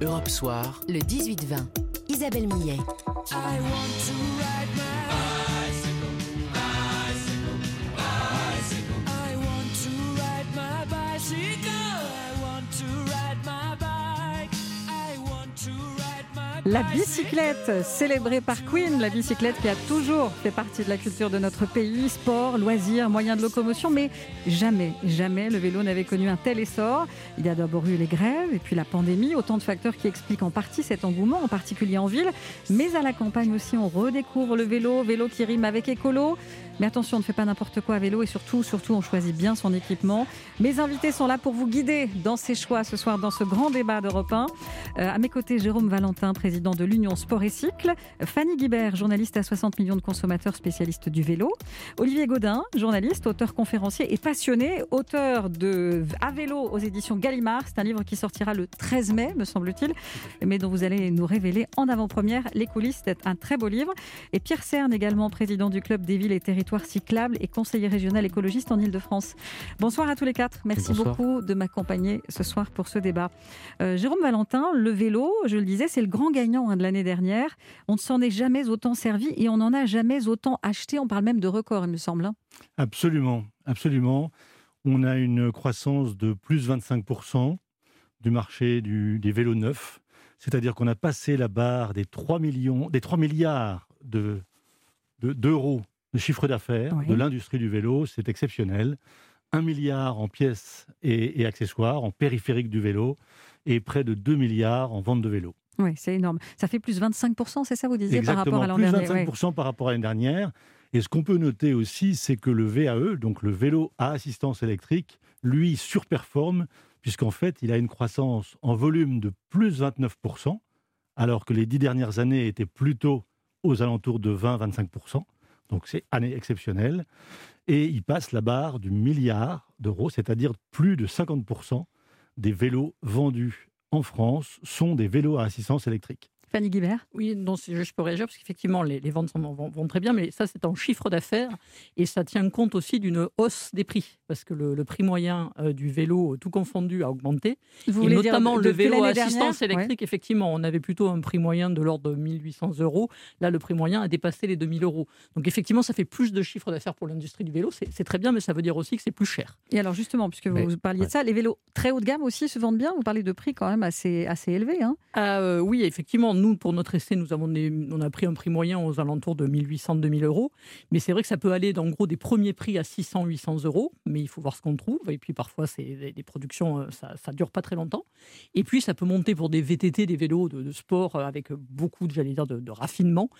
Europe Soir, le 18-20. Isabelle Millet. La bicyclette, célébrée par Queen, la bicyclette qui a toujours fait partie de la culture de notre pays, sport, loisirs, moyens de locomotion, mais jamais, jamais le vélo n'avait connu un tel essor. Il y a d'abord eu les grèves et puis la pandémie, autant de facteurs qui expliquent en partie cet engouement, en particulier en ville, mais à la campagne aussi, on redécouvre le vélo, vélo qui rime avec écolo. Mais attention, on ne fait pas n'importe quoi à vélo et surtout, surtout, on choisit bien son équipement. Mes invités sont là pour vous guider dans ces choix ce soir, dans ce grand débat d'Europe 1. Euh, à mes côtés, Jérôme Valentin, président de l'Union Sport et Cycle. Fanny Guibert, journaliste à 60 millions de consommateurs, spécialiste du vélo. Olivier Godin, journaliste, auteur conférencier et passionné, auteur de À vélo aux éditions Gallimard. C'est un livre qui sortira le 13 mai, me semble-t-il, mais dont vous allez nous révéler en avant-première les coulisses. C'est un très beau livre. Et Pierre Cerne, également président du Club des villes et territoires cyclable et conseiller régional écologiste en Ile-de-France. Bonsoir à tous les quatre. Merci beaucoup de m'accompagner ce soir pour ce débat. Euh, Jérôme Valentin, le vélo, je le disais, c'est le grand gagnant hein, de l'année dernière. On ne s'en est jamais autant servi et on n'en a jamais autant acheté. On parle même de record, il me semble. Hein. Absolument, absolument. On a une croissance de plus 25% du marché des vélos neufs. C'est-à-dire qu'on a passé la barre des 3, millions, des 3 milliards d'euros de, le chiffre d'affaires de l'industrie du vélo, c'est exceptionnel. Un milliard en pièces et, accessoires, en périphérique du vélo, et près de 2 milliards en vente de vélos. Oui, c'est énorme. Ça fait plus 25%, c'est ça vous disiez, par rapport à l'an dernier Plus 25% par rapport à l'année dernière. Et ce qu'on peut noter aussi, c'est que le VAE, donc le vélo à assistance électrique, lui surperforme, puisqu'en fait, il a une croissance en volume de plus 29%, alors que les dix dernières années étaient plutôt aux alentours de 20-25%. Donc c'est année exceptionnelle. Et il passe la barre du milliard d'euros, c'est-à-dire plus de 50% des vélos vendus en France sont des vélos à assistance électrique. Fanny Guibert? Oui, non, je peux réagir parce qu'effectivement, les, ventes vont, très bien, mais ça, c'est en chiffre d'affaires et ça tient compte aussi d'une hausse des prix parce que le, prix moyen euh, du vélo, tout confondu, a augmenté. Vous et notamment le vélo à assistance électrique, effectivement, on avait plutôt un prix moyen de l'ordre de 1800 euros. Là, le prix moyen a dépassé les 2000 euros. Donc, effectivement, ça fait plus de chiffre d'affaires pour l'industrie du vélo. C'est très bien, mais ça veut dire aussi que c'est plus cher. Et alors, justement, puisque vous parliez de ça, les vélos très haut de gamme aussi se vendent bien? Vous parlez de prix quand même assez, assez élevés. Hein? Ah, euh, oui, effectivement nous, pour notre essai, nous avons on a pris un prix moyen aux alentours de 1800-2000 euros. Mais c'est vrai que ça peut aller, en gros, des premiers prix à 600-800 euros. Mais il faut voir ce qu'on trouve. Et puis parfois, c'est des productions, euh, ça ne dure pas très longtemps. Et puis, ça peut monter pour des VTT, des vélos de, sport euh, avec beaucoup, j'allais dire, de, de raffinement,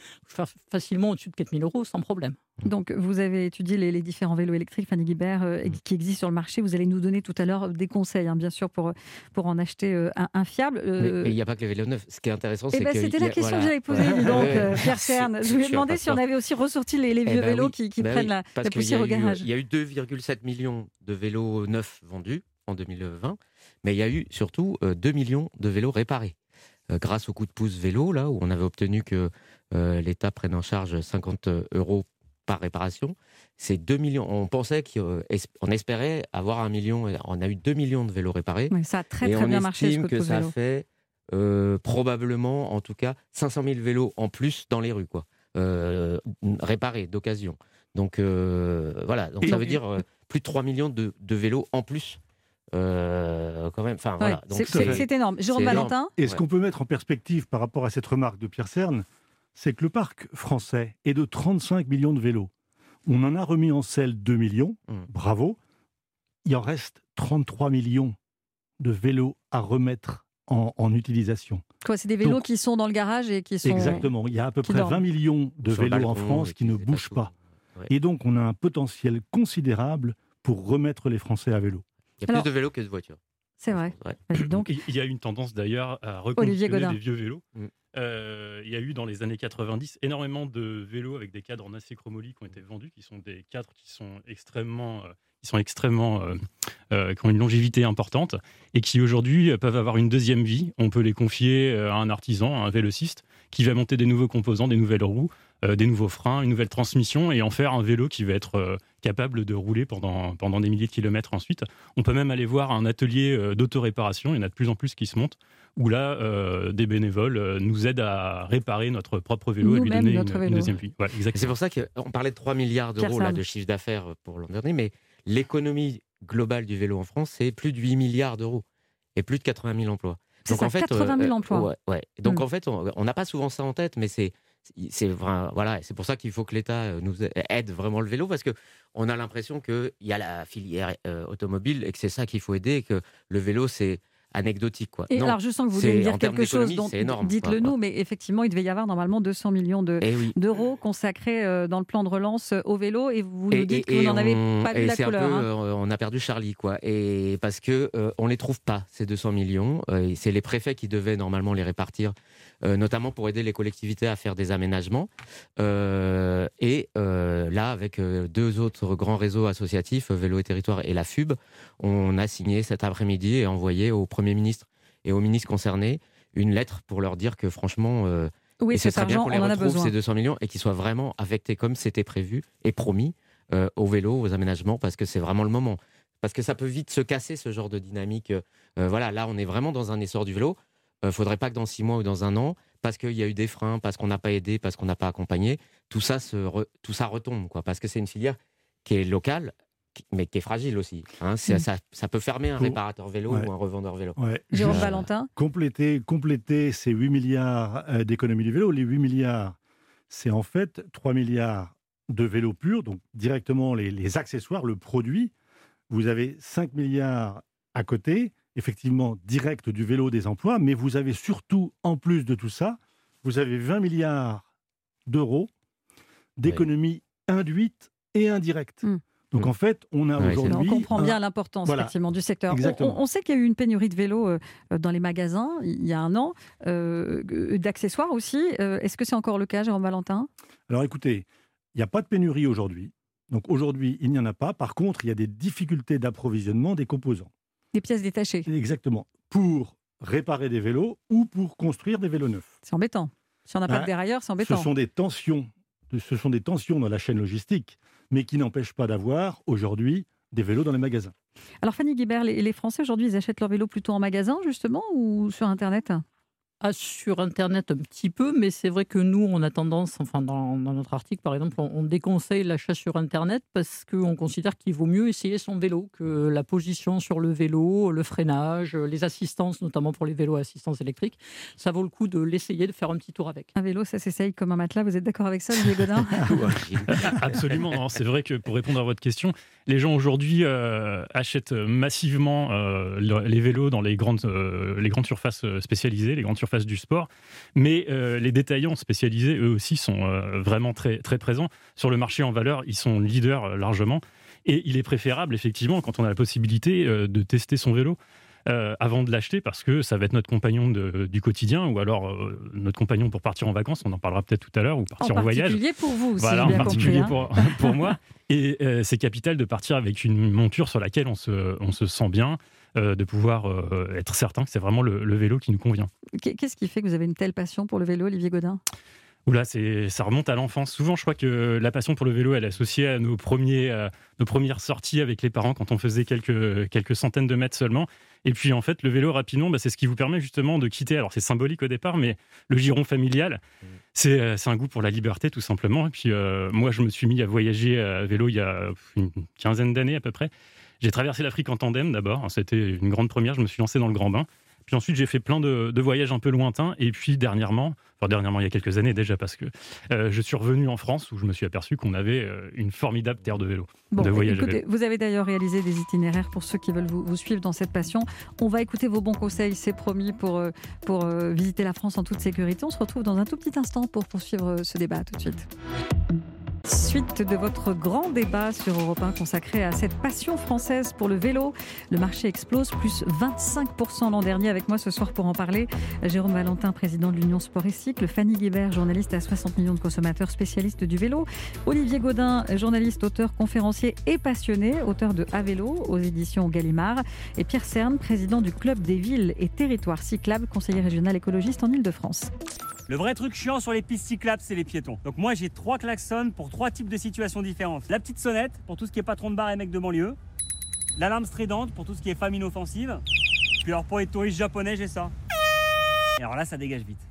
facilement au-dessus de 4000 euros sans problème. Donc, vous avez étudié les, différents vélos électriques, Fanny Guibert, euh, qui existent sur le marché. Vous allez nous donner tout à l'heure des conseils, hein, bien sûr, pour, pour en acheter euh, un, fiable. Euh, mais il n'y a pas que les vélos neufs. Ce qui est intéressant, eh c'est ben, que. C'était la question que j'avais posée, donc, Pierre Cerne. Je lui ai demandé si on avait aussi ressorti les, vieux eh ben vélos qui, bah prennent la, poussière au garage. Il y a eu 2,7 millions de vélos neufs vendus en 2020, mais il y a eu surtout 2 millions de vélos réparés. grâce au coup de pouce vélo, là, où on avait obtenu que l'État prenne en charge 50 euros par réparation. C'est 2 millions. On pensait qu'on espérait avoir un million. On a eu 2 millions de vélos réparés. ça a très, très bien marché. On estime que ça fait euh, probablement, en tout cas, 500 000 vélos en plus dans les rues, quoi. Euh, réparés, d'occasion. Donc euh, voilà, donc ça veut dire plus de 3 millions de, vélos en plus. quand même, enfin voilà. C'est énorme. Jérôme Valentin. Et ce qu'on peut mettre en perspective par rapport à cette remarque de Pierre Cerne, c'est que le parc français est de 35 millions de vélos. On en a remis en selle 2 millions, mmh. bravo. Il en reste 33 millions de vélos à remettre en, utilisation. Quoi, c'est des vélos qui sont dans le garage et qui sont. Exactement. Il y a à peu près 20 millions de vélos en France qui ne bougent pas. Et donc, on a un potentiel considérable pour remettre les Français à vélo. Il y a plus de vélos que de voitures. C'est vrai. Donc... Il y a une tendance d'ailleurs à reconditionner les vieux vélos. Euh, il y a eu dans les années 90 énormément de vélos avec des cadres en acier chromoly qui ont été vendus, qui sont des cadres qui sont extrêmement, euh, qui sont extrêmement, euh, qui ont une longévité importante et qui aujourd'hui peuvent avoir une deuxième vie. On peut les confier à un artisan, à un vélociste, qui va monter des nouveaux composants, des nouvelles roues, des nouveaux freins, une nouvelle transmission et en faire un vélo qui va être capable de rouler pendant, pendant des milliers de kilomètres ensuite. On peut même aller voir un atelier d'autoréparation, il y en a de plus en plus qui se montent, où là, des bénévoles nous aident à réparer notre propre vélo et lui donner une, deuxième vie. c'est pour ça qu'on parlait de 3 milliards d'euros de chiffre d'affaires pour l'an dernier, mais l'économie globale du vélo en France, c'est plus de 8 milliards d'euros et plus de 80 000 emplois. Donc en fait, 80 000 emplois. Ouais, Donc hmm. en fait, on n'a pas souvent ça en tête, mais c'est c'est voilà, c'est pour ça qu'il faut que l'État euh, nous aide vraiment le vélo parce que on a l'impression qu'il y a la filière euh, automobile et que c'est ça qu'il faut aider et que le vélo c'est anecdotique. Quoi. Et alors, je sens que vous voulez dire quelque chose, donc dites-le nous, mais effectivement, il devait y avoir normalement 200 millions eh d'euros consacrés euh, dans le plan de relance au vélo, et vous nous dites que vous n'en avez pas vu la couleur. Hein. on a perdu Charlie, quoi. Et parce que on les trouve pas ces 200 millions. c'est les préfets qui devaient normalement les répartir euh, notamment pour aider les collectivités à faire des aménagements. Euh, et euh, là, avec deux autres grands réseaux associatifs, Vélo et Territoire et la FUB, on a signé cet après-midi et envoyé au Premier ministre et aux ministres concernés une lettre pour leur dire que franchement, oui, c'est très bien qu'on les retrouve ces 200 millions et qu'ils soient vraiment affectés comme c'était prévu et promis au vélo, aux aménagements, parce que c'est vraiment le moment. Parce que ça peut vite se casser ce genre de dynamique. voilà, là, on est vraiment dans un essor du vélo. Il euh, faudrait pas que dans six mois ou dans un an, parce qu'il y a eu des freins, parce qu'on n'a pas aidé, parce qu'on n'a pas accompagné, tout ça, se tout ça retombe, quoi. Parce que c'est une filière qui est locale, mais qui est fragile aussi. Hein. Mm. Ça, ça, peut fermer un réparateur vélo ou un revendeur vélo. Jérôme Valentin compléter, compléter ces 8 milliards euh, d'économie du vélo, les 8 milliards, c'est en fait 3 milliards de vélos purs, donc directement les, les accessoires, le produit. Vous avez 5 milliards à côté effectivement direct du vélo des emplois, mais vous avez surtout, en plus de tout ça, vous avez 20 milliards d'euros d'économies induites et indirectes. Hmm. Donc hmm. en fait, on a aujourd'hui. On comprend bien l'importance effectivement du secteur. On, sait qu'il y a eu une pénurie de vélos euh, dans les magasins il y a un an, euh, d'accessoires aussi. Euh, est-ce que c'est encore le cas, Jérôme Valentin? Alors écoutez, il n'y a pas de pénurie aujourd'hui. Donc aujourd'hui, il n'y en a pas. Par contre, il y a des difficultés d'approvisionnement des composants. Des pièces détachées. Exactement. Pour réparer des vélos ou pour construire des vélos neufs. C'est embêtant. Si on n'a pas de dérailleur, c'est embêtant. Ce sont des tensions. Ce sont des tensions dans la chaîne logistique, mais qui n'empêchent pas d'avoir aujourd'hui des vélos dans les magasins. Alors Fanny Guibert, les Français aujourd'hui, ils achètent leurs vélos plutôt en magasin justement ou sur Internet? Ah, sur Internet un petit peu, mais c'est vrai que nous, on a tendance, enfin dans, notre article par exemple, on, déconseille l'achat sur Internet parce qu'on considère qu'il vaut mieux essayer son vélo que la position sur le vélo, le freinage, les assistances, notamment pour les vélos à assistance électrique. Ça vaut le coup de l'essayer, de faire un petit tour avec. Un vélo, ça s'essaye comme un matelas. Vous êtes d'accord avec ça, Olivier Godin? Absolument. C'est vrai que pour répondre à votre question, les gens aujourd'hui euh, achètent massivement euh, les vélos dans les grandes, euh, les grandes surfaces spécialisées, les grandes surfaces face du sport. Mais euh, les détaillants spécialisés, eux aussi, sont euh, vraiment très, très présents. Sur le marché en valeur, ils sont leaders euh, largement. Et il est préférable, effectivement, quand on a la possibilité de tester son vélo, avant de l'acheter parce que ça va être notre compagnon du quotidien ou alors notre compagnon pour partir en vacances, on en parlera peut-être tout à l'heure, ou partir en, voyage. En particulier pour vous aussi. Voilà, en particulier hein. pour, pour moi. Et c'est capital de partir avec une monture sur laquelle on se, on se sent bien, euh, de pouvoir euh, être certain que c'est vraiment le, vélo qui nous convient. Qu'est-ce qui fait que vous avez une telle passion pour le vélo, Olivier Godin? Oula, ça remonte à l'enfance. Souvent, je crois que la passion pour le vélo, elle est associée à nos, premiers, euh, nos premières sorties avec les parents quand on faisait quelques, quelques centaines de mètres seulement. Et puis, en fait, le vélo, rapidement, bah, c'est ce qui vous permet justement de quitter. Alors, c'est symbolique au départ, mais le giron familial, mmh. c'est un goût pour la liberté, tout simplement. Et puis, moi, je me suis mis à voyager à vélo il y a une quinzaine d'années à peu près. J'ai traversé l'Afrique en tandem d'abord, c'était une grande première, je me suis lancé dans le grand bain. Puis ensuite, j'ai fait plein de, voyages un peu lointains. Et puis dernièrement, enfin dernièrement, il y a quelques années déjà, parce que euh, je suis revenu en France où je me suis aperçu qu'on avait euh, une formidable terre de vélo. de voyage Vous avez d'ailleurs réalisé des itinéraires pour ceux qui veulent vous, suivre dans cette passion. On va écouter vos bons conseils, c'est promis, pour, euh, pour visiter la France en toute sécurité. On se retrouve dans un tout petit instant pour poursuivre ce débat. tout de suite. Suite de votre grand débat sur Europe 1 consacré à cette passion française pour le vélo. Le marché explose, plus 25% l'an dernier. Avec moi ce soir pour en parler, Jérôme Valentin, président de l'Union Sport et Cycle, Fanny Guibert, journaliste à 60 millions de consommateurs, spécialiste du vélo, Olivier Gaudin, journaliste, auteur, conférencier et passionné, auteur de À vélo aux éditions Gallimard, et Pierre Cerne, président du Club des villes et territoires cyclables, conseiller régional écologiste en Ile-de-France. Le vrai truc chiant sur les pistes cyclables, c'est les piétons. Donc moi, j'ai trois klaxons pour trois types de situations différentes. La petite sonnette pour tout ce qui est patron de bar et mec de banlieue. L'alarme stridente pour tout ce qui est famine offensive. Puis alors pour les touristes japonais, j'ai ça. là, ça dégage vite.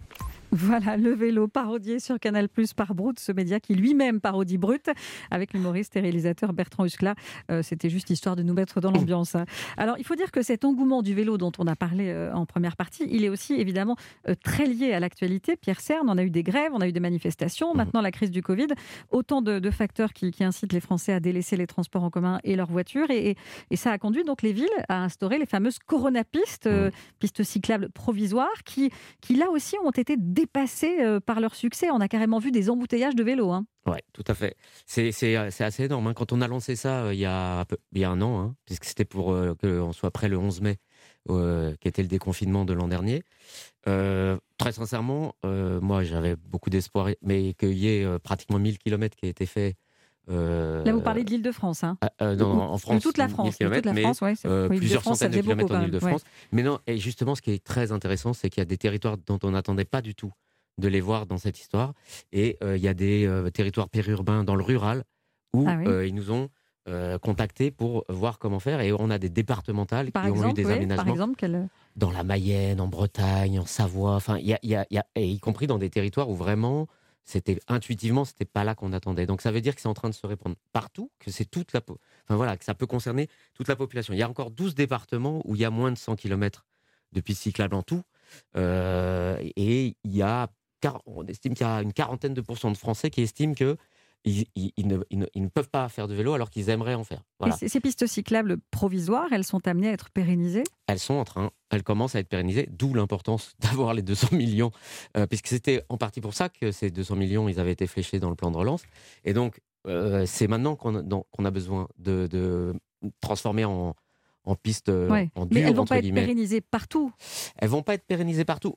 Voilà le vélo parodié sur Canal Plus par Brut, ce média qui lui-même parodie Brut, avec l'humoriste et réalisateur Bertrand Huskla. Euh, c'était juste histoire de nous mettre dans l'ambiance. Hein. Alors, il faut dire que cet engouement du vélo dont on a parlé euh, en première partie, il est aussi évidemment euh, très lié à l'actualité. Pierre Cern, on a eu des grèves, on a eu des manifestations, mmh. maintenant la crise du Covid, autant de, facteurs qui, incitent les Français à délaisser les transports en commun et leurs voitures. Et, ça a conduit donc les villes à instaurer les fameuses coronapistes, mmh. pistes cyclables provisoires, qui, qui là aussi ont été dépassés euh, par leur succès. On a carrément vu des embouteillages de vélos. Hein. Oui, tout à fait. C'est euh, assez énorme. Hein. Quand on a lancé ça euh, il, y a, il y a un an, hein, puisque c'était pour qu'on soit prêt le 11 mai, qui était le déconfinement de l'an dernier. très sincèrement, moi j'avais beaucoup d'espoir, mais qu'il y ait pratiquement 1000 km qui aient été faits Là, vous parlez de l'Île-de-France. Hein. Ah, en France. toute la France. toute la France plusieurs centaines de kilomètres en Île-de-France. Mais non, et justement, ce qui est très intéressant, c'est qu'il y a des territoires dont on n'attendait pas du tout de les voir dans cette histoire. Et il y a des territoires périurbains dans le rural où ah ils nous ont contactés pour voir comment faire. Et on a des départementales qui ont eu des aménagements. Par exemple, Dans la Mayenne, en Bretagne, en Savoie, enfin, y y a, et y compris dans des territoires où vraiment c'était intuitivement, c'était pas là qu'on attendait. Donc ça veut dire que c'est en train de se répandre partout, que c'est toute la, enfin voilà, que ça peut concerner toute la population. Il y a encore 12 départements où il y a moins de 100 km de pistes cyclables en tout, euh, et il y a, on estime qu'il y a une quarantaine de pourcents de Français qui estiment que ils, ne, peuvent pas faire de vélo alors qu'ils aimeraient en faire. ces pistes cyclables provisoires, elles sont amenées à être pérennisées? Elles sont en train, elles commencent à être pérennisées, d'où l'importance d'avoir les 200 millions, euh, puisque c'était en partie pour ça que ces 200 millions, ils avaient été fléchés dans le plan de relance. Et donc, euh, c'est maintenant qu'on a, besoin de, transformer en, en pistes euh, en dur, Mais elles vont pas être pérennisées partout? Elles vont pas être pérennisées partout.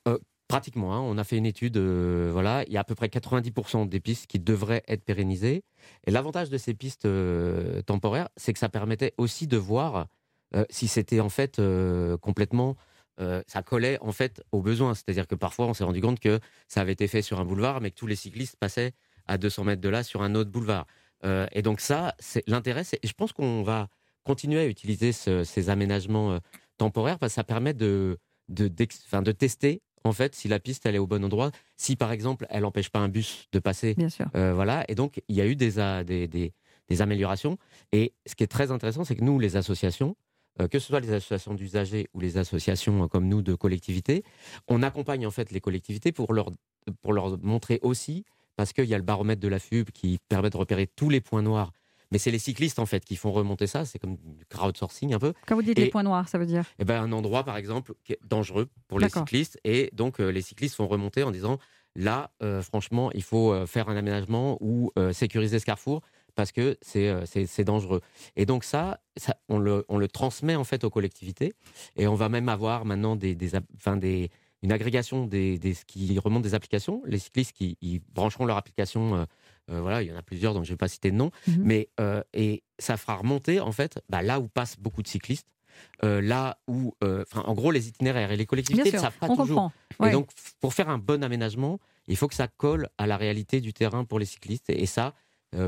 Pratiquement, hein. on a fait une étude, euh, voilà, il y a à peu près 90% des pistes qui devraient être pérennisées. Et l'avantage de ces pistes euh, temporaires, c'est que ça permettait aussi de voir euh, si c'était en fait complètement, ça collait en fait aux besoins. C'est-à-dire que parfois, on s'est rendu compte que ça avait été fait sur un boulevard, mais que tous les cyclistes passaient à 200 mètres de là sur un autre boulevard. et donc ça, c'est l'intérêt. Je pense qu'on va continuer à utiliser ces aménagements temporaires parce que ça permet de, de tester en fait, si la piste elle est au bon endroit, si par exemple elle n'empêche pas un bus de passer. Bien sûr. Euh, voilà, et donc il y a eu des, des, des, améliorations. Et ce qui est très intéressant, c'est que nous, les associations, euh, que ce soit les associations d'usagers ou les associations euh, comme nous de collectivités, on accompagne en fait les collectivités pour leur, pour leur montrer aussi, parce qu'il y a le baromètre de la FUB qui permet de repérer tous les points noirs mais c'est les cyclistes en fait qui font remonter ça. C'est comme du crowdsourcing un peu. Quand vous dites les points noirs, ça veut dire eh ben, Un endroit par exemple qui est dangereux pour les cyclistes. Et donc euh, les cyclistes font remonter en disant là, euh, franchement, il faut euh, faire un aménagement ou sécuriser ce carrefour parce que c'est dangereux. Et donc ça, ça on, le, on, le, transmet en fait aux collectivités. Et on va même avoir maintenant des, des, des une agrégation des, des, qui remontent des applications. Les cyclistes qui ils brancheront leur application euh, voilà, il y en a plusieurs, donc je ne vais pas citer de nom. Mhm. Mais euh, et ça fera remonter en fait bah, là où passent beaucoup de cyclistes. Euh, là où, en gros, les itinéraires et les collectivités ne savent pas toujours. Et donc, pour faire un bon aménagement, il faut que ça colle à la réalité du terrain pour les cyclistes. Et, ça,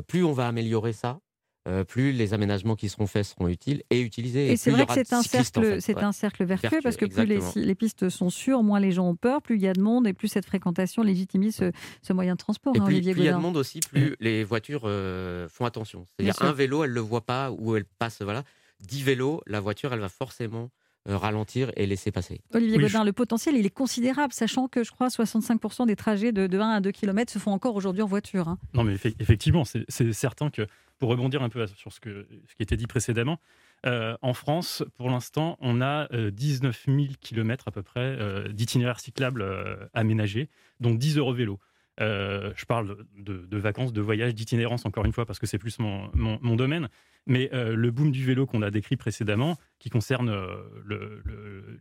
plus on va améliorer ça, euh, plus les aménagements qui seront faits seront utiles et utilisés. Et, c'est vrai que c'est un, cercle, c'est un cercle vertueux, parce que plus les, pistes sont sûres, moins les gens ont peur, plus il y a de monde et plus cette fréquentation légitimise ce, moyen de transport. Et hein, plus, il y a de monde aussi, plus les voitures euh, font attention. C'est-à-dire un vélo, elle ne le voit pas ou elle passe, voilà. Dix vélos, la voiture, elle va forcément euh, ralentir et laisser passer. Olivier Godin, le potentiel, il est considérable, sachant que je crois 65% des trajets de, 1 à 2 km se font encore aujourd'hui en voiture. Hein. Non, mais effectivement, c'est certain que pour rebondir un peu sur ce, qui était dit précédemment, euh, en France, pour l'instant, on a 19 000 km à peu près euh, d'itinéraires cyclables euh, aménagés, dont 10 euros vélo. je parle de, vacances, de voyages, d'itinérance, encore une fois, parce que c'est plus mon, domaine. Mais le boom du vélo qu'on a décrit précédemment, qui concerne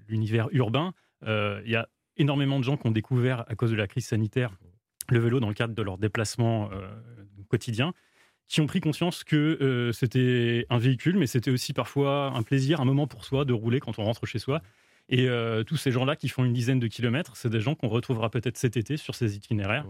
l'univers urbain, il y a énormément de gens qui ont découvert, à cause de la crise sanitaire, le vélo dans le cadre de leur déplacement quotidien qui ont pris conscience que euh, c'était un véhicule, mais c'était aussi parfois un plaisir, un moment pour soi de rouler quand on rentre chez soi. Et euh, tous ces gens-là qui font une dizaine de kilomètres, c'est des gens qu'on retrouvera peut-être cet été sur ces itinéraires,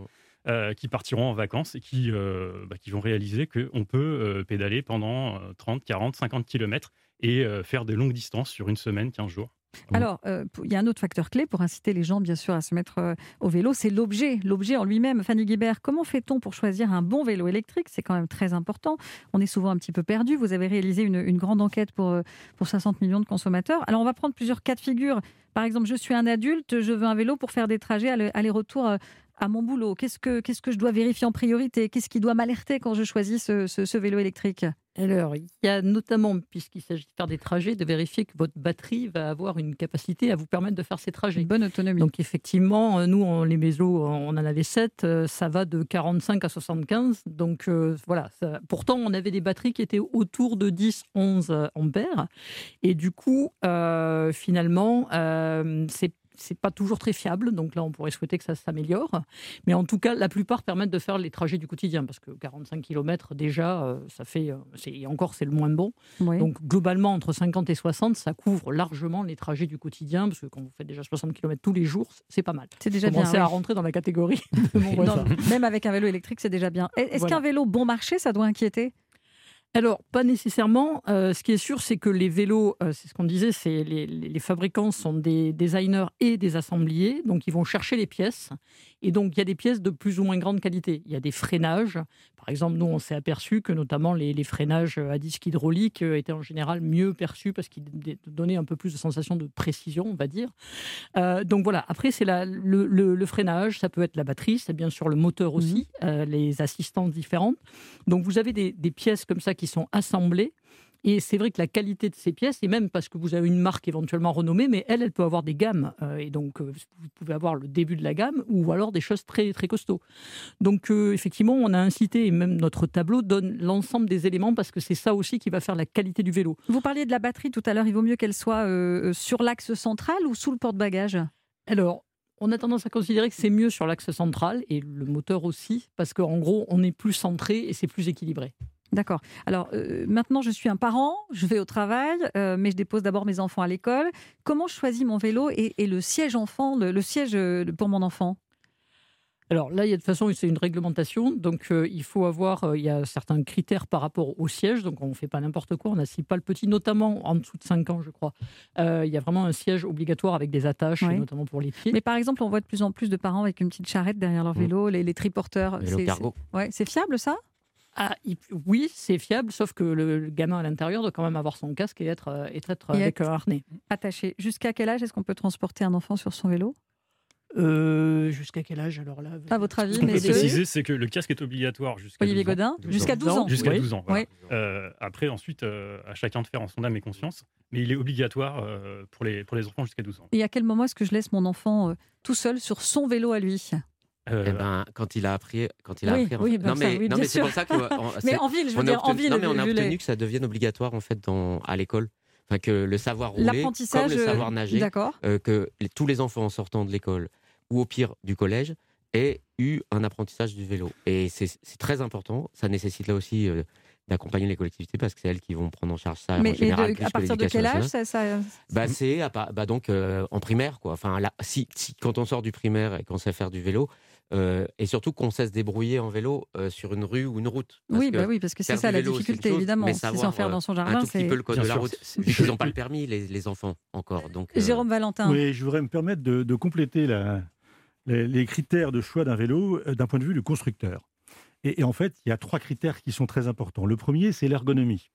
euh, qui partiront en vacances et qui, bah, qui vont réaliser qu'on peut pédaler pendant 30, 40, 50 kilomètres et faire des longues distances sur une semaine, 15 jours. Alors, euh, il y a un autre facteur clé pour inciter les gens, bien sûr, à se mettre euh, au vélo, c'est l'objet, l'objet en lui-même. Fanny Guibert, comment fait-on pour choisir un bon vélo électrique? C'est quand même très important. On est souvent un petit peu perdu. Vous avez réalisé une, grande enquête pour, euh, pour 60 millions de consommateurs. Alors, on va prendre plusieurs cas de figure. Par exemple, je suis un adulte, je veux un vélo pour faire des trajets aller-retour à mon boulot Qu'est-ce que, qu'est-ce que je dois vérifier en priorité? Qu'est-ce qui doit m'alerter quand je choisis ce, vélo électrique? Alors, il y a notamment, puisqu'il s'agit de faire des trajets, de vérifier que votre batterie va avoir une capacité à vous permettre de faire ces trajets. bonne autonomie. Donc, effectivement, euh, nous, on, les vélos, on en avait 7, euh, ça va de 45 à 75. Donc, euh, voilà. pourtant, on avait des batteries qui étaient autour de 10, 11 ampères. Et du coup, finalement, c'est c'est pas toujours très fiable, donc là on pourrait souhaiter que ça s'améliore. Mais en tout cas, la plupart permettent de faire les trajets du quotidien, parce que 45 km déjà, euh, ça fait, euh, et encore c'est le moins bon. Donc globalement, entre 50 et 60, ça couvre largement les trajets du quotidien, parce que quand vous faites déjà 60 km tous les jours, c'est pas mal. C'est déjà bien. à rentrer dans la catégorie même avec un vélo électrique, c'est déjà bien. Est-ce qu'un vélo bon marché, ça doit inquiéter? Alors, pas nécessairement. Euh, ce qui est sûr, c'est que les vélos, euh, c'est ce qu'on disait, c'est les, fabricants sont des designers et des assembliers, donc ils vont chercher les pièces. Et donc, il y a des pièces de plus ou moins grande qualité. Il y a des freinages. Par exemple, nous, on s'est aperçu que notamment les, les, freinages à disque hydraulique euh, étaient en général mieux perçus parce qu'ils donnaient un peu plus de sensation de précision, on va dire. donc voilà, après, c'est le, le, freinage, ça peut être la batterie, c'est bien sûr le moteur aussi, mmh. les assistances différentes. Donc vous avez des, des pièces comme ça qui sont assemblées. Et c'est vrai que la qualité de ces pièces, et même parce que vous avez une marque éventuellement renommée, mais elle, elle peut avoir des gammes. Euh, et donc, euh, vous pouvez avoir le début de la gamme ou alors des choses très, très costauds. Donc, euh, effectivement, on a incité, et même notre tableau donne l'ensemble des éléments parce que c'est ça aussi qui va faire la qualité du vélo. Vous parliez de la batterie tout à l'heure. Il vaut mieux qu'elle soit sur l'axe central ou sous le porte-bagages? Alors, on a tendance à considérer que c'est mieux sur l'axe central et le moteur aussi, parce qu'en gros, on est plus centré et c'est plus équilibré. D'accord. Alors euh, maintenant, je suis un parent, je vais au travail, euh, mais je dépose d'abord mes enfants à l'école. Comment je choisis mon vélo et, le siège enfant, le, siège euh, pour mon enfant? Alors là, il y a de toute façon, c'est une réglementation, donc il faut avoir, il y a certains critères par rapport au siège, donc on ne fait pas n'importe quoi, on n'assied pas le petit, notamment en dessous de 5 ans, je crois. il y a vraiment un siège obligatoire avec des attaches, notamment pour les pieds. Mais par exemple, on voit de plus en plus de parents avec une petite charrette derrière leur mmh. vélo, les, les triporteurs. Vélo cargo. Ouais, c'est fiable ça? Ah, oui, c'est fiable, sauf que le, gamin à l'intérieur doit quand même avoir son casque et être, euh, être, avec un harnais. Attaché. Jusqu'à quel âge est-ce qu'on peut transporter un enfant sur son vélo? Euh, jusqu'à quel âge alors là À votre avis Ce qu'on peut préciser, c'est que le casque est obligatoire jusqu'à Olivier Godin Jusqu'à 12 ans. Jusqu'à 12 ans. Euh, après, ensuite, à chacun de faire en son âme et conscience, mais il est obligatoire pour, les, pour les enfants jusqu'à 12 ans. Et à quel moment est-ce que je laisse mon enfant tout seul sur son vélo à lui? Euh, eh ben, quand il a appris, quand il a appris. Oui, non, mais, non, mais c'est pour ça que. mais en ville, je veux dire, en ville. Non, mais on a obtenu que ça devienne obligatoire en fait dans, à l'école. Enfin, que le savoir rouler, comme le savoir euh, nager, euh, que tous les enfants en sortant de l'école ou au pire du collège aient eu un apprentissage du vélo. Et c'est très important. Ça nécessite là aussi d'accompagner les collectivités parce que c'est elles qui vont prendre en charge ça. Mais, en général, à partir de quel âge ça, ça... Bah, C'est bah, donc en primaire quoi. Enfin là, si, si, quand on sort du primaire et qu'on sait faire du vélo, euh, et surtout qu'on sait se débrouiller en vélo euh, sur une rue ou une route. oui, bah oui, parce que c'est ça la difficulté, évidemment. C'est s'en faire dans son jardin. Un tout petit peu le code de la route. Ils n'ont pas le permis, les, enfants, encore. Donc, euh, Jérôme Valentin. Oui, je voudrais me permettre de, compléter la, les, critères de choix d'un vélo d'un point de vue du constructeur. Et, en fait, il y a trois critères qui sont très importants. Le premier, c'est l'ergonomie.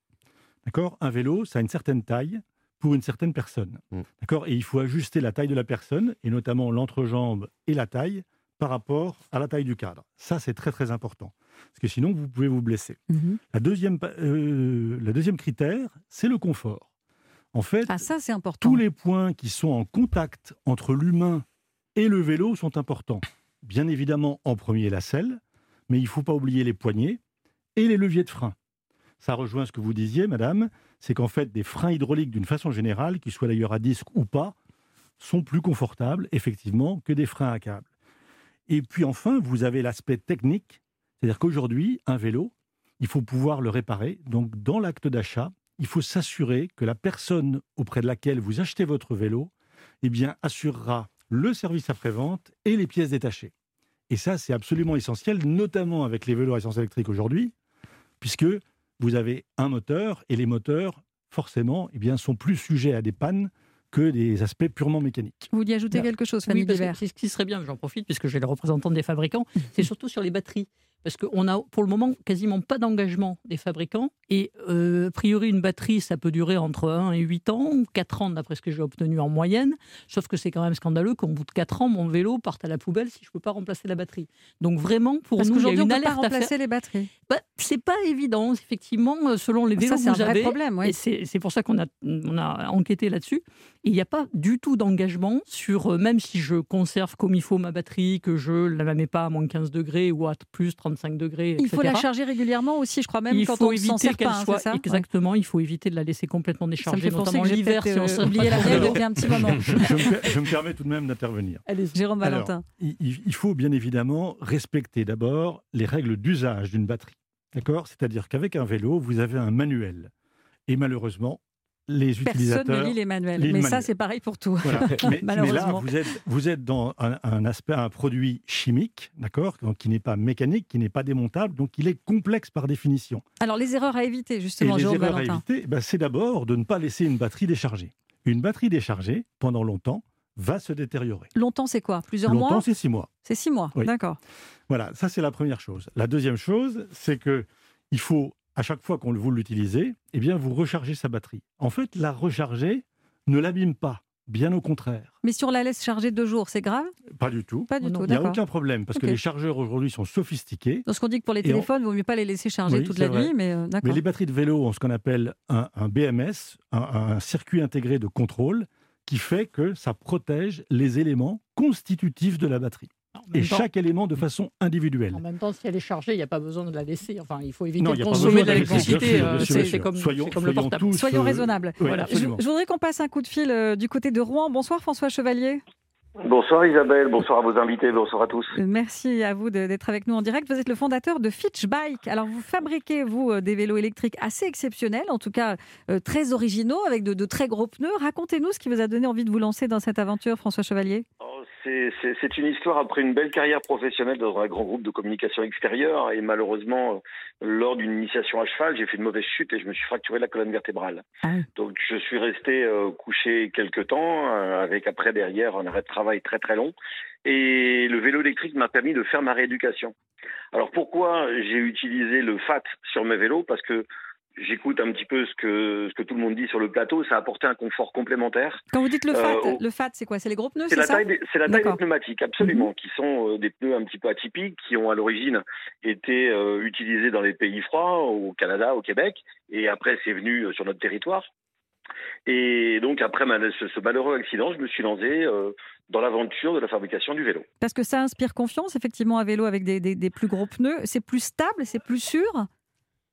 D'accord? Un vélo, ça a une certaine taille pour une certaine personne. Mm. D'accord? Et il faut ajuster la taille de la personne, et notamment l'entrejambe et la taille, par rapport à la taille du cadre. Ça, c'est très très important. Parce que sinon, vous pouvez vous blesser. Mhm. La, deuxième, euh, la deuxième critère, c'est le confort. En fait, ah, ça, c'est important. tous les points qui sont en contact entre l'humain et le vélo sont importants. Bien évidemment, en premier, la selle, mais il ne faut pas oublier les poignées et les leviers de frein. Ça rejoint ce que vous disiez, madame, c'est qu'en fait, des freins hydrauliques, d'une façon générale, qu'ils soient d'ailleurs à disque ou pas, sont plus confortables, effectivement, que des freins à câble. Et puis enfin, vous avez l'aspect technique, c'est-à-dire qu'aujourd'hui, un vélo, il faut pouvoir le réparer. Donc dans l'acte d'achat, il faut s'assurer que la personne auprès de laquelle vous achetez votre vélo, eh bien, assurera le service après-vente et les pièces détachées. Et ça, c'est absolument essentiel, notamment avec les vélos à essence électrique aujourd'hui, puisque vous avez un moteur et les moteurs, forcément, eh bien, sont plus sujets à des pannes que des aspects purement mécaniques. Vous y ajoutez quelque chose, Fanny oui, Ce qui serait bien, j'en profite puisque j'ai les représentants des fabricants, c'est surtout sur les batteries parce qu'on a pour le moment quasiment pas d'engagement des fabricants. Et euh, a priori, une batterie, ça peut durer entre 1 et 8 ans, ou 4 ans d'après ce que j'ai obtenu en moyenne. Sauf que c'est quand même scandaleux qu'au bout de 4 ans, mon vélo parte à la poubelle si je ne peux pas remplacer la batterie. Donc vraiment, pour parce nous, il y a une on alerte peut pas remplacer les batteries. Bah, c'est pas évident, effectivement, euh, selon les vélos ça, que vous un avez. problème, c'est pour ça qu'on a, on a enquêté là-dessus. Il n'y a pas du tout d'engagement sur, euh, même si je conserve comme il faut ma batterie, que je ne la mets pas à moins 15 degrés ou à plus 35 degrés, etc. Il faut la charger régulièrement aussi, je crois même il quand faut on éviter qu'elle hein, soit exactement. Il faut éviter de la laisser complètement déchargée, notamment l'hiver. Si on euh, oublié la mienne depuis un petit moment. je, me, me, permets tout de même d'intervenir. Jérôme Valentin. il, il faut bien évidemment respecter d'abord les règles d'usage d'une batterie. D'accord? C'est-à-dire qu'avec un vélo, vous avez un manuel. Et malheureusement, les utilisateurs. Personne ne lit les manuels. mais ça, c'est pareil pour tout. mais, là, vous êtes, vous êtes dans un, aspect, un produit chimique, d'accord, qui n'est pas mécanique, qui n'est pas démontable, donc il est complexe par définition. Alors, les erreurs à éviter, justement, Et Les erreurs à éviter, ben, c'est d'abord de ne pas laisser une batterie déchargée. Une batterie déchargée, pendant longtemps, va se détériorer. Longtemps, c'est quoi? Plusieurs mois? Longtemps, c'est six mois. C'est six mois, d'accord. Voilà, ça c'est la première chose. La deuxième chose, c'est que il faut à chaque fois qu'on vous l'utilisez, eh bien, vous rechargez sa batterie. En fait, la recharger ne l'abîme pas. Bien au contraire. Mais si on la laisse charger deux jours, c'est grave? Pas du tout. Pas du tout. Il n'y a aucun problème parce que les chargeurs aujourd'hui sont sophistiqués. Donc, ce qu'on dit que pour les téléphones, il ne vaut mieux pas les laisser charger toute la nuit, mais euh, Mais les batteries de vélo ont ce qu'on appelle un, BMS, un, circuit intégré de contrôle, qui fait que ça protège les éléments constitutifs de la batterie et chaque élément de façon individuelle. En même temps, si elle est chargée, il n'y a pas besoin de la laisser. Enfin, il faut éviter de consommer de l'électricité. Euh, c'est comme, soyons, comme le portable. soyons euh, raisonnables. voilà. je, je, voudrais qu'on passe un coup de fil euh, du côté de Rouen. Bonsoir François Chevalier. Bonsoir Isabelle, bonsoir à vos invités, bonsoir à tous. Merci à vous d'être avec nous en direct. Vous êtes le fondateur de Fitch Bike. Alors vous fabriquez, vous, des vélos électriques assez exceptionnels, en tout cas très originaux, avec de, de très gros pneus. Racontez-nous ce qui vous a donné envie de vous lancer dans cette aventure, François Chevalier. Oh, c'est une histoire après une belle carrière professionnelle dans un grand groupe de communication extérieure et malheureusement, lors d'une initiation à cheval, j'ai fait une mauvaise chute et je me suis fracturé la colonne vertébrale. Ah Donc je suis resté euh, couché quelques temps euh, avec après derrière un arrêt de travail très très long et le vélo électrique m'a permis de faire ma rééducation. Alors pourquoi j'ai utilisé le FAT sur mes vélos? Parce que j'écoute un petit peu ce que, ce que tout le monde dit sur le plateau, ça a apporté un confort complémentaire. Quand vous dites le FAT, euh, le FAT, c'est quoi? C'est les gros pneus C'est la, taille des, la taille des pneumatiques, absolument, mhm. qui sont euh, des pneus un petit peu atypiques, qui ont à l'origine été euh, utilisés dans les pays froids, au Canada, au Québec, et après c'est venu sur notre territoire. Et donc après ce, malheureux accident, je me suis lancé dans l'aventure de la fabrication du vélo. Parce que ça inspire confiance, effectivement, un vélo avec des, des plus gros pneus. C'est plus stable, c'est plus sûr?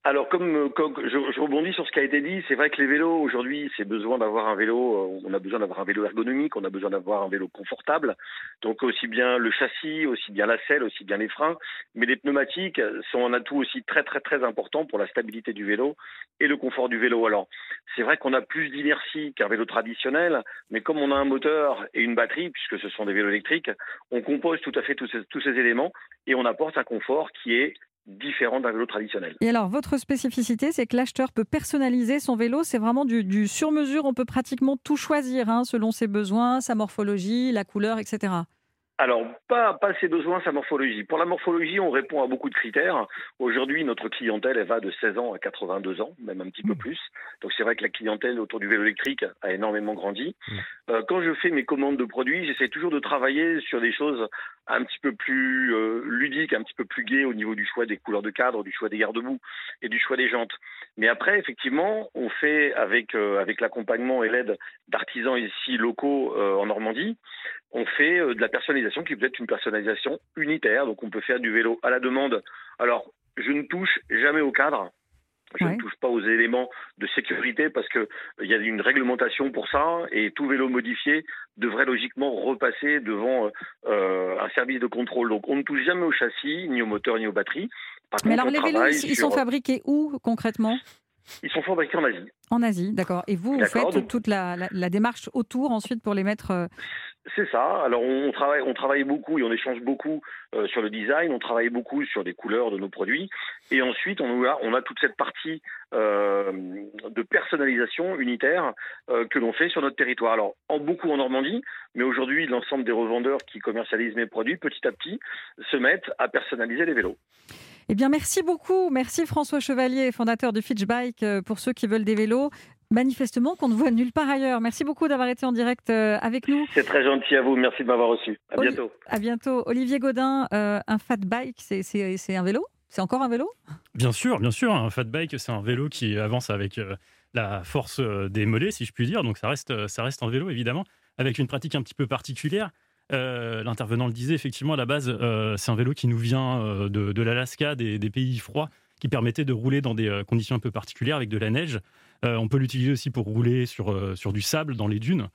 Alors, comme, euh, je, rebondis sur ce qui a été dit, c'est vrai que les vélos aujourd'hui, c'est besoin d'avoir un vélo. Euh, on a besoin d'avoir un vélo ergonomique, on a besoin d'avoir un vélo confortable. Donc aussi bien le châssis, aussi bien la selle, aussi bien les freins, mais les pneumatiques sont un atout aussi très très très important pour la stabilité du vélo et le confort du vélo. Alors, c'est vrai qu'on a plus d'inertie qu'un vélo traditionnel, mais comme on a un moteur et une batterie, puisque ce sont des vélos électriques, on compose tout à fait tous ces, tous ces éléments et on apporte un confort qui est différent d'un vélo traditionnel. Et alors, votre spécificité, c'est que l'acheteur peut personnaliser son vélo. C'est vraiment du, sur-mesure. On peut pratiquement tout choisir hein, selon ses besoins, sa morphologie, la couleur, etc. Alors, pas, pas ses besoins, sa morphologie. Pour la morphologie, on répond à beaucoup de critères. Aujourd'hui, notre clientèle, elle va de 16 ans à 82 ans, même un petit peu mmh. plus. Donc, c'est vrai que la clientèle autour du vélo électrique a énormément grandi. Mmh. Euh, quand je fais mes commandes de produits, j'essaie toujours de travailler sur des choses un petit peu plus euh, ludiques, un petit peu plus gaies au niveau du choix des couleurs de cadre, du choix des garde-boue et du choix des jantes. Mais après, effectivement, on fait avec, euh, avec l'accompagnement et l'aide d'artisans ici locaux en Normandie, on fait de la personnalisation qui peut être une personnalisation unitaire. Donc on peut faire du vélo à la demande. Alors, je ne touche jamais au cadre. Je ne touche pas aux éléments de sécurité parce qu'il y a une réglementation pour ça et tout vélo modifié devrait logiquement repasser devant euh, un service de contrôle. Donc on ne touche jamais au châssis, ni au moteur, ni aux batteries. Mais alors les vélos, ils sont fabriqués où concrètement? Ils sont fabriqués en Asie. En Asie, d'accord. Et vous, vous faites toute la, démarche autour ensuite pour les mettre. Euh, c'est ça. Alors on travaille, on travaille beaucoup et on échange beaucoup euh, sur le design. On travaille beaucoup sur les couleurs de nos produits. Et ensuite, on a, on a toute cette partie euh, de personnalisation unitaire que l'on fait sur notre territoire. Alors en beaucoup en Normandie, mais aujourd'hui, l'ensemble des revendeurs qui commercialisent mes produits, petit à petit, se mettent à personnaliser les vélos. Eh bien, merci beaucoup. Merci François Chevalier, fondateur de Fitch Bike, euh, pour ceux qui veulent des vélos. Manifestement, qu'on ne voit nulle part ailleurs. Merci beaucoup d'avoir été en direct euh, avec nous. C'est très gentil à vous. Merci de m'avoir reçu. À bientôt. À bientôt. Olivier Godin, euh, un fat bike, c'est un vélo? C'est encore un vélo? Bien sûr, bien sûr. Un fat bike, c'est un vélo qui avance avec la force des mollets, si je puis dire. Donc ça reste, ça reste un vélo, évidemment, avec une pratique un petit peu particulière. Euh, l'intervenant le disait, effectivement, à la base, euh, c'est un vélo qui nous vient euh, de, l'Alaska, des, pays froids, qui permettait de rouler dans des conditions un peu particulières avec de la neige. on peut l'utiliser aussi pour rouler sur, sur du sable dans les dunes.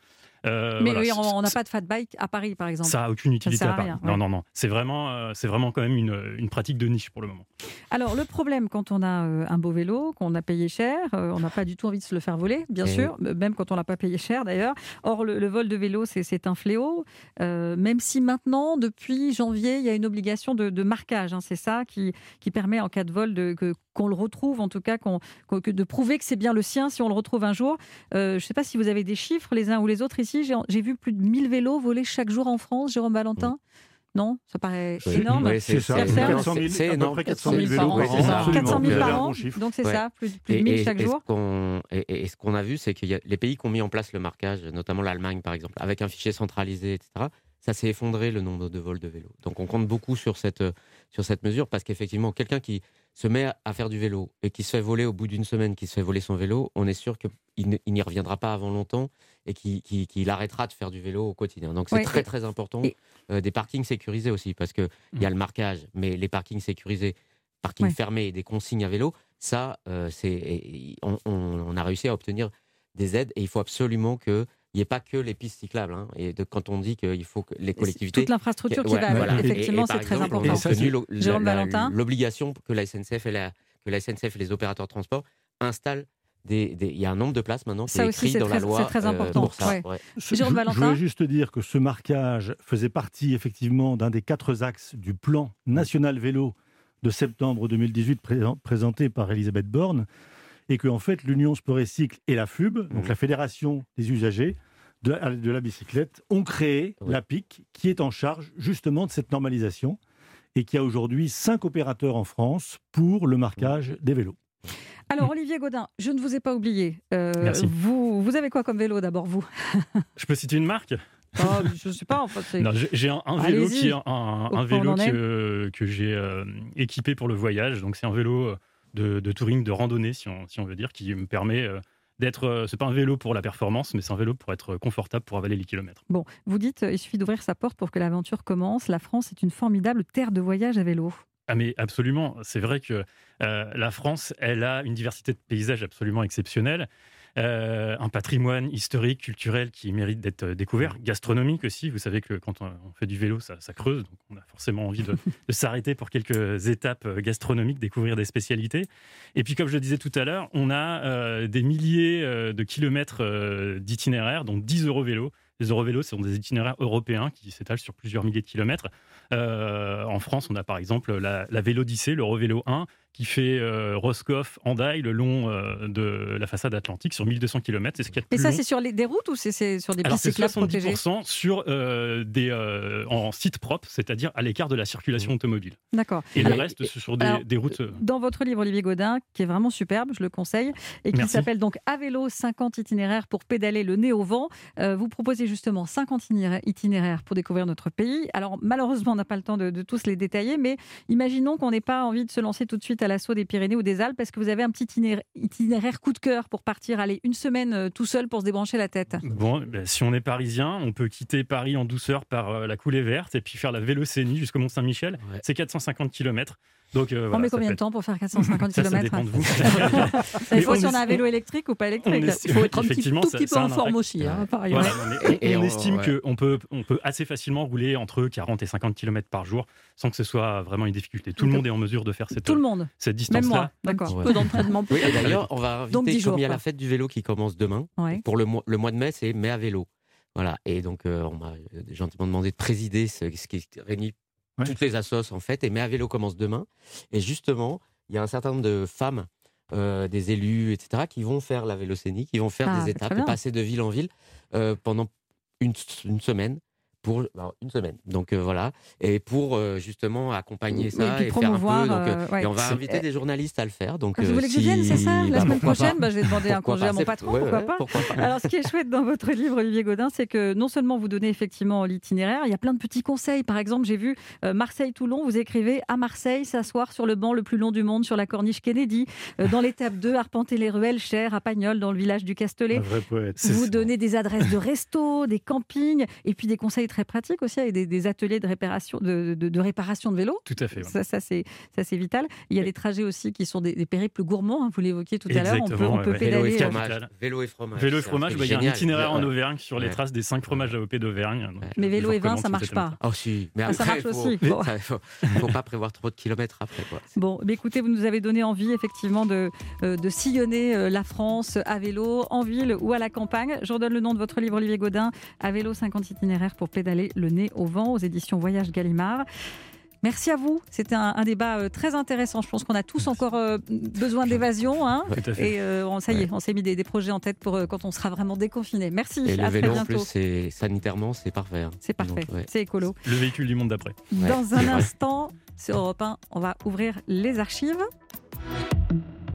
Euh, mais oui, on n'a pas de fat bike à Paris, par exemple. Ça n'a aucune utilité à Paris. Non, non, non. C'est vraiment, euh, c'est vraiment quand même une, une, pratique de niche pour le moment. Alors, le problème quand on a euh, un beau vélo, qu'on a payé cher, on n'a pas du tout envie de se le faire voler, bien eh sûr, même quand on l'a pas payé cher d'ailleurs. Or, le, vol de vélo, c'est un fléau. même si maintenant, depuis janvier, il y a une obligation de, marquage. Hein, c'est ça qui, qui permet, en cas de vol, de, que, qu'on le retrouve, en tout cas, qu'on, de prouver que c'est bien le sien si on le retrouve un jour. je ne sais pas si vous avez des chiffres, les uns ou les autres ici j'ai vu plus de 1000 vélos volés chaque jour en France, Jérôme Valentin. Non, ça paraît énorme. c'est ça. C'est énorme. 400 000 vélos par an. 400 000 par an. Donc c'est ça, plus, de 1000 chaque jour. et, ce qu'on a vu, c'est que les pays qui ont mis en place le marquage, notamment l'Allemagne par exemple, avec un fichier centralisé, etc., ça s'est effondré le nombre de vols de vélos. Donc on compte beaucoup sur cette, sur cette mesure parce qu'effectivement, quelqu'un qui se met à faire du vélo et qui se fait voler au bout d'une semaine, qui se fait voler son vélo, on est sûr qu'il n'y reviendra pas avant longtemps et qu'il arrêtera de faire du vélo au quotidien. Donc c'est très très important. Euh, des parkings sécurisés aussi, parce qu'il il y a mmh. le marquage, mais les parkings sécurisés, parkings fermés et des consignes à vélo, ça, euh, c'est on, a réussi à obtenir des aides et il faut absolument que il n'y ait pas que les pistes cyclables. Hein, et de, quand on dit qu'il faut que les collectivités. Toute l'infrastructure qui va Effectivement, c'est très important. Jérôme Valentin. L'obligation que la SNCF et la, que la SNCF et les opérateurs de transport installent des, des, il y a un nombre de places maintenant qui est écrit dans la loi. C'est très euh, important. Jérôme Valentin. Je voulais juste dire que ce marquage faisait partie effectivement d'un des quatre axes du plan national vélo de septembre 2018 présenté par Elisabeth Borne et que en fait l'Union Sport et Cycle et la FUB, donc mmh. la Fédération des usagers de, la bicyclette, ont créé la PIC qui est en charge justement de cette normalisation et qui a aujourd'hui cinq opérateurs en France pour le marquage des vélos. Alors, Olivier Godin, je ne vous ai pas oublié. Euh, vous, vous avez quoi comme vélo d'abord, vous? Je peux citer une marque? Ah, je ne sais pas. En fait, j'ai un, vélo, qui, un, vélo que, que j'ai euh, équipé pour le voyage. Donc, c'est un vélo de, de, touring, de randonnée, si on, si on veut dire, qui me permet euh, d'être. Euh, c'est pas un vélo pour la performance, mais c'est un vélo pour être confortable pour avaler les kilomètres. Bon, vous dites, il suffit d'ouvrir sa porte pour que l'aventure commence. La France est une formidable terre de voyage à vélo. Ah mais absolument, c'est vrai que euh, la France, elle a une diversité de paysages absolument exceptionnelle. Euh, un patrimoine historique, culturel qui mérite d'être euh, découvert, gastronomique aussi. Vous savez que quand on fait du vélo, ça, creuse, donc on a forcément envie de, s'arrêter pour quelques étapes euh, gastronomiques, découvrir des spécialités. Et puis, comme je le disais tout à l'heure, on a des milliers de kilomètres d'itinéraires, donc 10 euros vélo. Les Eurovélos sont des itinéraires européens qui s'étalent sur plusieurs milliers de kilomètres. en France, on a par exemple la, la Vélodyssée, l'Eurovélo 1, qui fait euh, Roscoff, Andaille, le long euh, de la façade atlantique sur 1200 km. C'est ce qu'il y a Et ça, c'est sur les, des routes ou c'est sur des pistes cyclables protégées 70% sur euh, des, en site propre, c'est-à-dire à, l'écart de la circulation automobile. D'accord. Et le reste, c'est sur des, routes. Dans votre livre, Olivier Godin, qui est vraiment superbe, je le conseille, et qui s'appelle donc À vélo 50 itinéraires pour pédaler le nez au vent, vous proposez justement 50 itinéraires pour découvrir notre pays. Alors, malheureusement, on n'a pas le temps de, de tous les détailler, mais imaginons qu'on n'ait pas envie de se lancer tout de suite à l'assaut des Pyrénées ou des Alpes Parce que vous avez un petit itinéraire coup de cœur pour partir, aller une semaine euh, tout seul pour se débrancher la tête? Bon, ben, si on est parisien, on peut quitter Paris en douceur par euh, la coulée verte et puis faire la Vélocénie jusqu'au Mont-Saint-Michel. C'est 450 km. Donc, euh, on met combien de temps pour faire 450 km Ça dépend de vous. Il faut si on a un vélo électrique ou pas électrique. Il faut être un petit, tout petit peu en forme aussi, hein, par voilà, et, on, estime qu'on peut, on peut assez facilement rouler entre 40 et 50 km par jour sans que ce soit vraiment une difficulté. Tout le monde est en mesure de faire cette, Tout le monde. cette distance-là. D'accord. Un peu d'entraînement. Oui, D'ailleurs, on va inviter, comme il y a la fête du vélo qui commence demain, pour le mois, le mois de mai, c'est mai à vélo. Voilà. Et donc, euh, on m'a gentiment demandé de présider ce, ce qui réunit toutes les assos en fait. Et Mais à vélo commence demain. Et justement, il y a un certain nombre de femmes, euh, des élus, etc., qui vont faire la vélocénie, qui vont faire ah, des étapes, passer de ville en ville euh, pendant une, une semaine pour une semaine. Donc euh, voilà, et pour euh, justement accompagner ça et, faire un peu. Euh, et on va inviter des journalistes à le faire. Donc, ah, vous voulez que je vienne, c'est ça La bah, semaine prochaine, bah, je vais demander un congé à mon patron, pourquoi, pas? Alors ce qui est chouette dans votre livre, Olivier Godin, c'est que non seulement vous donnez effectivement l'itinéraire, il y a plein de petits conseils. Par exemple, j'ai vu Marseille-Toulon, vous écrivez à Marseille, s'asseoir sur le banc le plus long du monde sur la corniche Kennedy. dans l'étape 2, arpenter les ruelles chères à Pagnol, dans le village du Castellet. Vous donnez des adresses de restos, des campings, et puis des conseils très pratique aussi, avec des, ateliers de réparation de, de, réparation de vélos. Tout à fait. Ça, ça c'est vital. Il y a des trajets aussi qui sont des, périples gourmands, hein, vous l'évoquiez tout à l'heure. On peut, on peut pédaler. Vélo et fromage. Vélo et fromage. Vélo et fromage, bah, il y a un itinéraire en Auvergne sur les traces des 5 fromages AOP d'Auvergne. Mais vélo et vin, ça marche pas. Oh si, mais ah, ça marche aussi. Il ne faut pas prévoir trop de kilomètres après. Bon, mais écoutez, vous nous avez donné envie effectivement de, euh, de sillonner euh, la France à vélo, en ville ou à la campagne. Je redonne le nom de votre livre, Olivier Godin, À vélo, 50 itinéraires pour pédaler le nez au vent aux éditions Voyage Gallimard. Merci à vous. C'était un, débat euh, très intéressant. Je pense qu'on a tous encore euh, besoin d'évasion. Hein. et euh, ça y est, on s'est mis des, projets en tête pour quand on sera vraiment déconfiné. Merci. Et le vélo, en plus, c'est sanitairement, c'est parfait. Hein. C'est parfait. C'est écolo. Le véhicule du monde d'après. Dans un instant, sur Europe 1, on va ouvrir les archives.